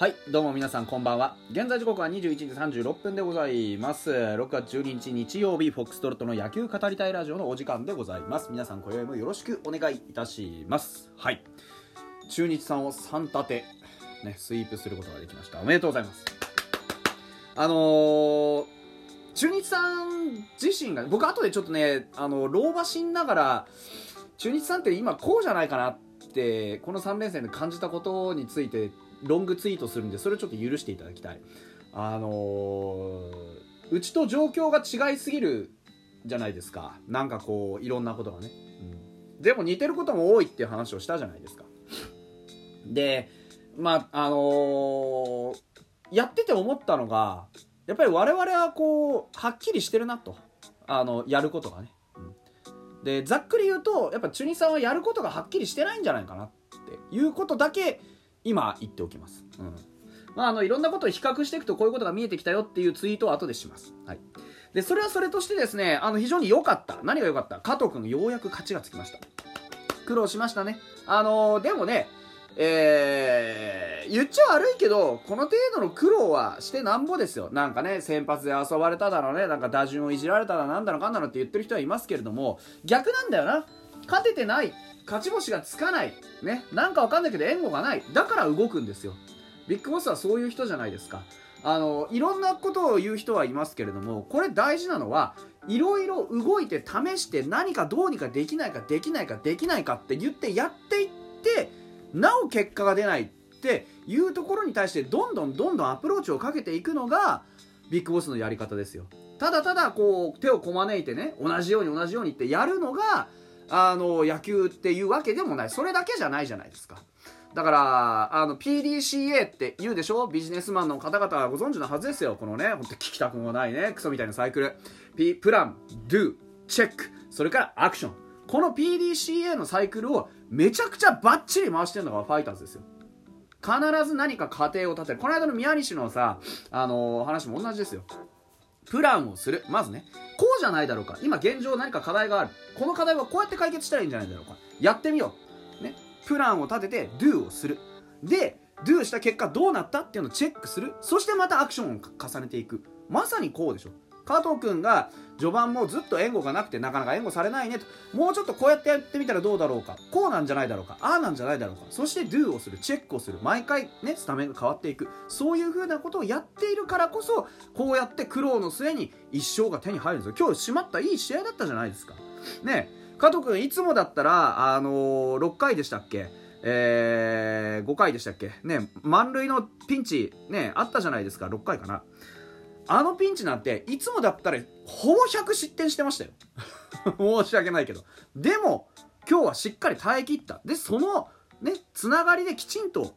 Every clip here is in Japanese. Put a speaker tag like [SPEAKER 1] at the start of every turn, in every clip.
[SPEAKER 1] はい、どうも皆さんこんばんは。現在時刻は21時36分でございます。6月12日日曜日、フォックストロットの野球語りたいラジオのお時間でございます。皆さん今宵もよろしくお願いいたします。はい。中日さんを3立て、ね、スイープすることができました。おめでとうございます。あのー、中日さん自身が、僕後でちょっとね、あの、老婆しんながら、中日さんって今こうじゃないかなって、この3連戦で感じたことについて、ロングツイートするんでそれをちょっと許していただきたい。あのーうちと状況が違いすぎるじゃないですか。なんかこういろんなことがね、うん、でも似てることも多いっていう話をしたじゃないですか。でまああのーやってて思ったのがやっぱり我々はこうはっきりしてるなと。あのやることがね、うん。でざっくり言うとやっぱチュニさんはやることがはっきりしてないんじゃないかなっていうことだけ今言っておきます、うん。まあ、あのいろんなことを比較していくとこういうことが見えてきたよっていうツイートを後でします、はい、でそれはそれとしてですねあの非常に良かった。何が良かった？加藤君ようやく勝ちがつきました。苦労しましたね。あのでもねえー、言っちゃ悪いけどこの程度の苦労はしてなんぼですよ。なんかね先発で遊ばれただろうね。なんか打順をいじられたらなんだのかんだのって言ってる人はいますけれども逆なんだよな。勝ててない。勝ち星がつかない。ね。なんかわかんないけど援護がない。だから動くんですよ。ビッグボスはそういう人じゃないですか。あのいろんなことを言う人はいますけれどもこれ大事なのはいろいろ動いて試して何かどうにかできないかできないかできないかって言ってやっていってなお結果が出ないっていうところに対してどんどんどんどんアプローチをかけていくのがビッグボスのやり方ですよ。ただただこう手をこまねいてね同じように同じようにってやるのがあの野球っていうわけでもない。それだけじゃないじゃないですか。だからあの PDCA って言うでしょ？ビジネスマンの方々はご存知のはずですよ。このねほんと聞きたくもないねクソみたいなサイクル。P プラン Do チェック。それからアクション。この PDCA のサイクルをめちゃくちゃバッチリ回してるのがファイターズですよ。必ず何か過程を立てる。この間の宮西のさあの話も同じですよ。プランをする。まずねじゃないだろうか。今現状何か課題がある。この課題はこうやって解決したらいいんじゃないだろうか。やってみよう。ね。プランを立てて Do をする。で Do した結果どうなったっていうのをチェックする。そしてまたアクションを重ねていく。まさにこうでしょ。加藤君が序盤もずっと援護がなくてなかなか援護されないねと。もうちょっとこうやってやってみたらどうだろうか。こうなんじゃないだろうか。ああなんじゃないだろうか。そして Do をするチェックをする。毎回ねスタメンが変わっていく。そういう風なことをやっているからこそこうやって苦労の末に一勝が手に入るんですよ。今日締まったいい試合だったじゃないですか。ね加藤君いつもだったらあのー、6回でしたっけ？えー、5回でしたっけ？ね満塁のピンチねあったじゃないですか。6回かな。あのピンチなんていつもだったらほぼ100失点してましたよ。申し訳ないけど。でも今日はしっかり耐え切った。でそのねつながりできちんと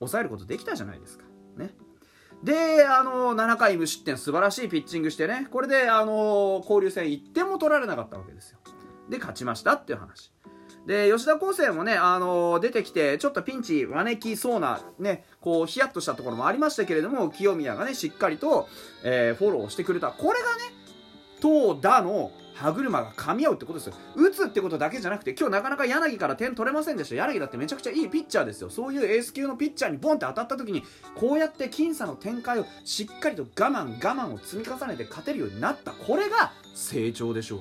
[SPEAKER 1] 抑えることできたじゃないですか。ね。であの7回無失点素晴らしいピッチングしてね。これであの交流戦1点も取られなかったわけですよ。で勝ちましたっていう話。で吉田康生もね、あのー、出てきてちょっとピンチ招きそうなねこうヒヤッとしたところもありましたけれども清宮がねしっかりと、えー、フォローしてくれた。これがね投打の歯車が噛み合うってことですよ。打つってことだけじゃなくて今日なかなか柳から点取れませんでした柳だってめちゃくちゃいいピッチャーですよ。そういうエース級のピッチャーにボンって当たった時にこうやって僅差の展開をしっかりと我慢我慢を積み重ねて勝てるようになった。これが成長でしょう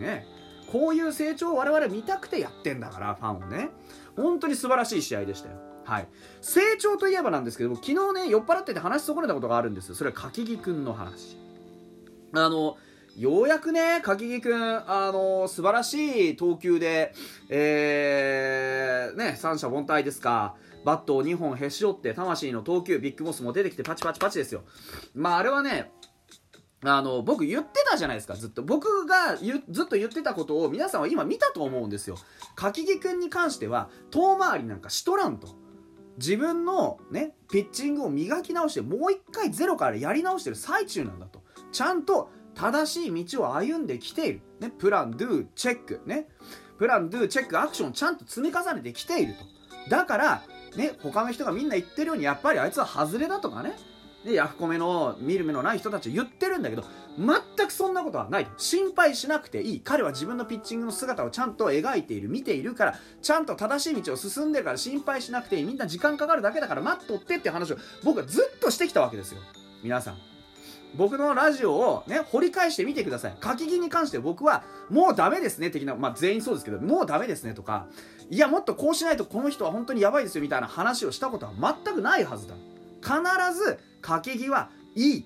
[SPEAKER 1] が。ね。こういう成長を我々見たくてやってんだからファンをね。本当に素晴らしい試合でしたよ。はい。成長といえばなんですけども昨日ね酔っ払ってて話し損ねたことがあるんですそれは柿木くんの話。あのようやくね、柿木くん、あの素晴らしい投球で、えー、ね、三者凡退ですか。バットを2本へし折って、魂の投球、ビッグボスも出てきてパチパチパチですよ。まあ、あれはね、あの、僕言ってたじゃないですか、ずっと。僕がずっと言ってたことを皆さんは今見たと思うんですよ。柿木くんに関しては、遠回りなんかしとらんと。自分のね、ピッチングを磨き直して、もう一回ゼロからやり直してる最中なんだと。ちゃんと正しい道を歩んできている。ね、プラン、ドゥ、チェック。ね。プラン、ドゥ、チェック、アクションちゃんと積み重ねてきていると。だから、ね、他の人がみんな言ってるように、やっぱりあいつは外れだとかね。で、ヤフコメの見る目のない人たち言ってるんだけど、全くそんなことはない。心配しなくていい。彼は自分のピッチングの姿をちゃんと描いている。見ているからちゃんと正しい道を進んでるから心配しなくていい。みんな時間かかるだけだから待っとってって話を僕はずっとしてきたわけですよ。皆さん。僕のラジオをね掘り返してみてください。書き気に関して僕はもうダメですね的なまあ全員そうですけどもうダメですねとかいやもっとこうしないとこの人は本当にやばいですよみたいな話をしたことは全くないはずだ。必ず書き気はいい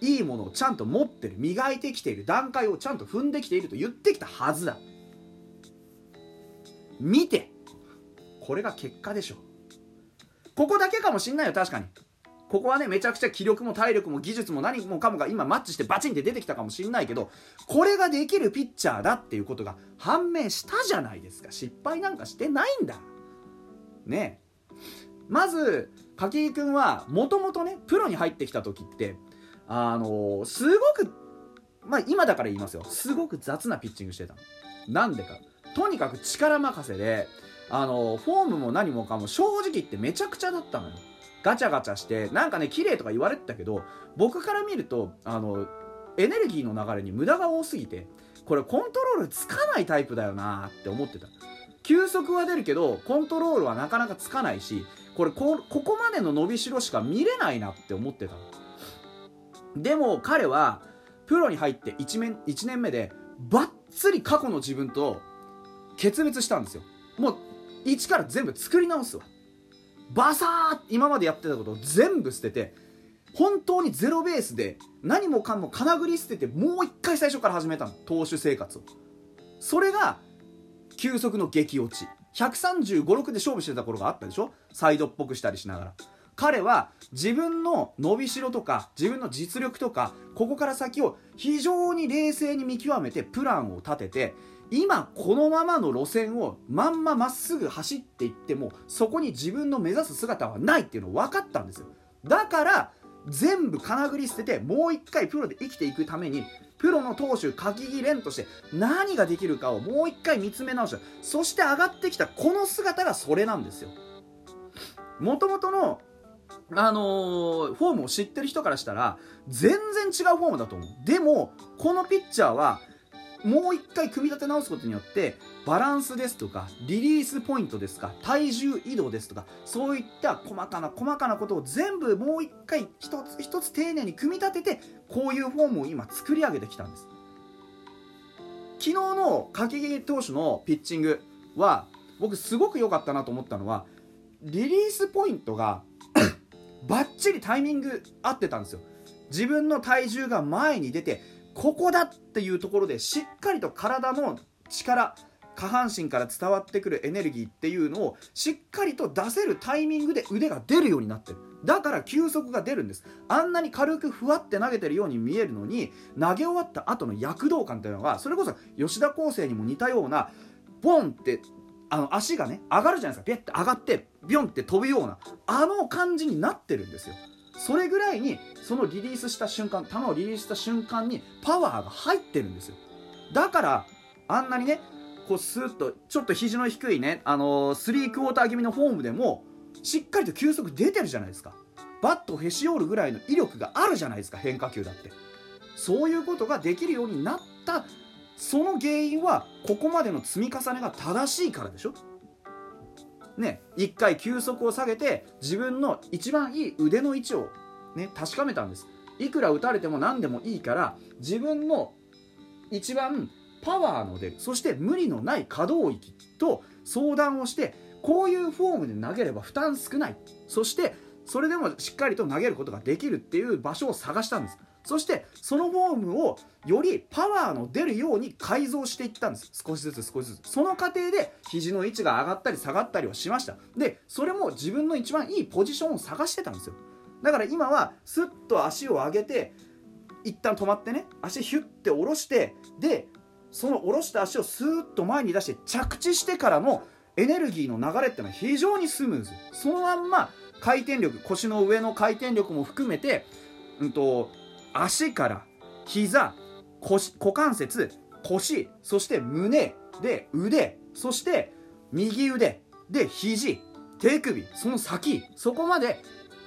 [SPEAKER 1] いいものをちゃんと持ってる磨いてきている段階をちゃんと踏んできていると言ってきたはずだ。見て。これが結果でしょここだけかもしんないよ確かに。ここはねめちゃくちゃ気力も体力も技術も何もかもが今マッチしてバチンって出てきたかもしんないけどこれができるピッチャーだっていうことが判明したじゃないですか。失敗なんかしてないんだ。ねえ。まず柿井君はもともとねプロに入ってきた時ってあのー、すごくまあ今だから言いますよ。すごく雑なピッチングしてたの。なんでか。とにかく力任せであのー、フォームも何もかも正直言ってめちゃくちゃだったのよ。ガチャガチャしてなんかね綺麗とか言われてたけど僕から見るとあのエネルギーの流れに無駄が多すぎてこれコントロールつかないタイプだよなって思ってた。球速は出るけどコントロールはなかなかつかないしこれここまでの伸びしろしか見れないなって思ってたでも彼はプロに入って 1, 年1年目でバッツリ過去の自分と決別したんですよ。もう一から全部作り直すわ。バサー今までやってたことを全部捨てて本当にゼロベースで何もかんも金繰り捨ててもう一回最初から始めたの。投手生活を。それが急速の激落ち。135、6で勝負してた頃があったでしょ？サイドっぽくしたりしながら。彼は自分の伸びしろとか自分の実力とかここから先を非常に冷静に見極めてプランを立てて今このままの路線をまんままっすぐ走っていってもそこに自分の目指す姿はないっていうの分かったんですよ。だから全部金繰り捨ててもう一回プロで生きていくためにプロの投手鍵木蓮として何ができるかをもう一回見つめ直したそして上がってきたこの姿がそれなんですよ。もともとのあのー、フォームを知ってる人からしたら全然違うフォームだと思う。でもこのピッチャーはもう一回組み立て直すことによってバランスですとかリリースポイントですか体重移動ですとかそういった細かな細かなことを全部もう一回一つ一つ丁寧に組み立ててこういうフォームを今作り上げてきたんです。昨日の柿木投手のピッチングは僕すごく良かったなと思ったのはリリースポイントがバッチリタイミング合ってたんですよ。自分の体重が前に出てここだっていうところでしっかりと体の力下半身から伝わってくるエネルギーっていうのをしっかりと出せるタイミングで腕が出るようになってる。だから球速が出るんです。あんなに軽くふわって投げてるように見えるのに投げ終わった後の躍動感というのはそれこそ吉田康生にも似たようなボンってあの足がね上がるじゃないですか。ピュッて上がってビョンって飛ぶようなあの感じになってるんですよ。それぐらいにそのリリースした瞬間球をリリースした瞬間にパワーが入ってるんですよ。だからあんなにねこうスーッとちょっと肘の低いねあのー、スリークォーター気味のフォームでもしっかりと球速出てるじゃないですか。バットをへし折るぐらいの威力があるじゃないですか変化球だって。そういうことができるようになったその原因はここまでの積み重ねが正しいからでしょ。ね、1回球速を下げて自分の一番いい腕の位置を、ね、確かめたんです。いくら打たれても何でもいいから自分の一番パワーの出るそして無理のない可動域と相談をしてこういうフォームで投げれば負担少ない。そしてそれでもしっかりと投げることができるっていう場所を探したんです。そしてそのフォームをよりパワーの出るように改造していったんです。少しずつ少しずつ。その過程で肘の位置が上がったり下がったりはしました。でそれも自分の一番いいポジションを探してたんですよ。だから今はスッと足を上げて一旦止まってね足ヒュッて下ろしてでその下ろした足をスーッと前に出して着地してからのエネルギーの流れってのは非常にスムーズ。そのまんま回転力腰の上の回転力も含めて、うんと足から膝腰股関節腰そして胸で腕そして右腕で肘手首その先そこまで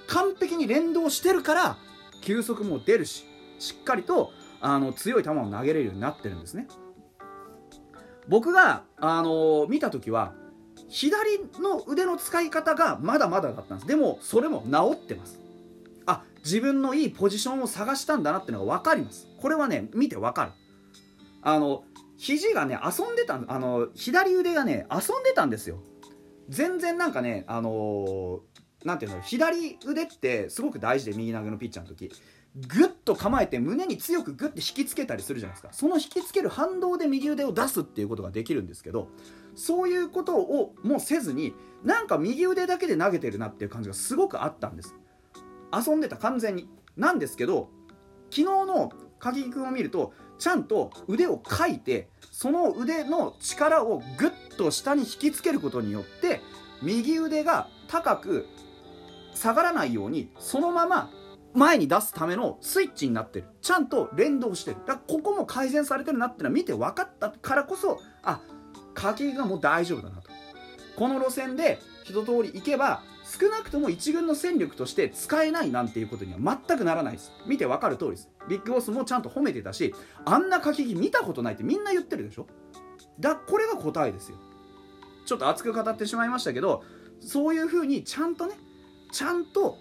[SPEAKER 1] 完璧に連動してるから球速も出るししっかりとあの強い球を投げれるようになってるんですね。僕が、あの見た時は左の腕の使い方がまだまだだったんです。でもそれも治ってます。あ自分のいいポジションを探したんだなってのが分かります。これはね見て分かる。あの肘がね遊んでたあの左腕がね遊んでたんですよ。全然なんかねあのー、なんていうの左腕ってすごく大事で右投げのピッチャーの時。グッと構えて胸に強くグッて引きつけたりするじゃないですか。その引きつける反動で右腕を出すっていうことができるんですけどそういうことをもうせずになんか右腕だけで投げてるなっていう感じがすごくあったんです。遊んでた完全に。なんですけど昨日の鍵木君を見るとちゃんと腕をかいてその腕の力をグッと下に引きつけることによって右腕が高く下がらないようにそのまま前に出すためのスイッチになってる。ちゃんと連動してる。だここも改善されてるなってのは見て分かったからこそあ家計がもう大丈夫だなと。この路線で一通り行けば少なくとも一軍の戦力として使えないなんていうことには全くならないです。見て分かる通りです。ビッグボスもちゃんと褒めてたしあんな書き見たことないってみんな言ってるでしょ。だこれが答えですよ。ちょっと熱く語ってしまいましたけどそういうふうにちゃんとねちゃんと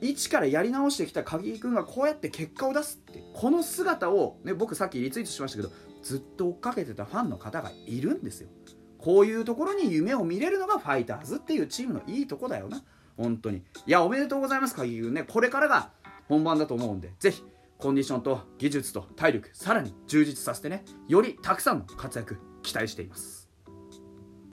[SPEAKER 1] 一からやり直してきた鍵井君がこうやって結果を出すってこの姿を、ね、僕さっきリツイートしましたけどずっと追っかけてたファンの方がいるんですよ。こういうところに夢を見れるのがファイターズっていうチームのいいとこだよな。本当に。いやおめでとうございます鍵井君ね。これからが本番だと思うんでぜひコンディションと技術と体力さらに充実させてねよりたくさんの活躍期待しています。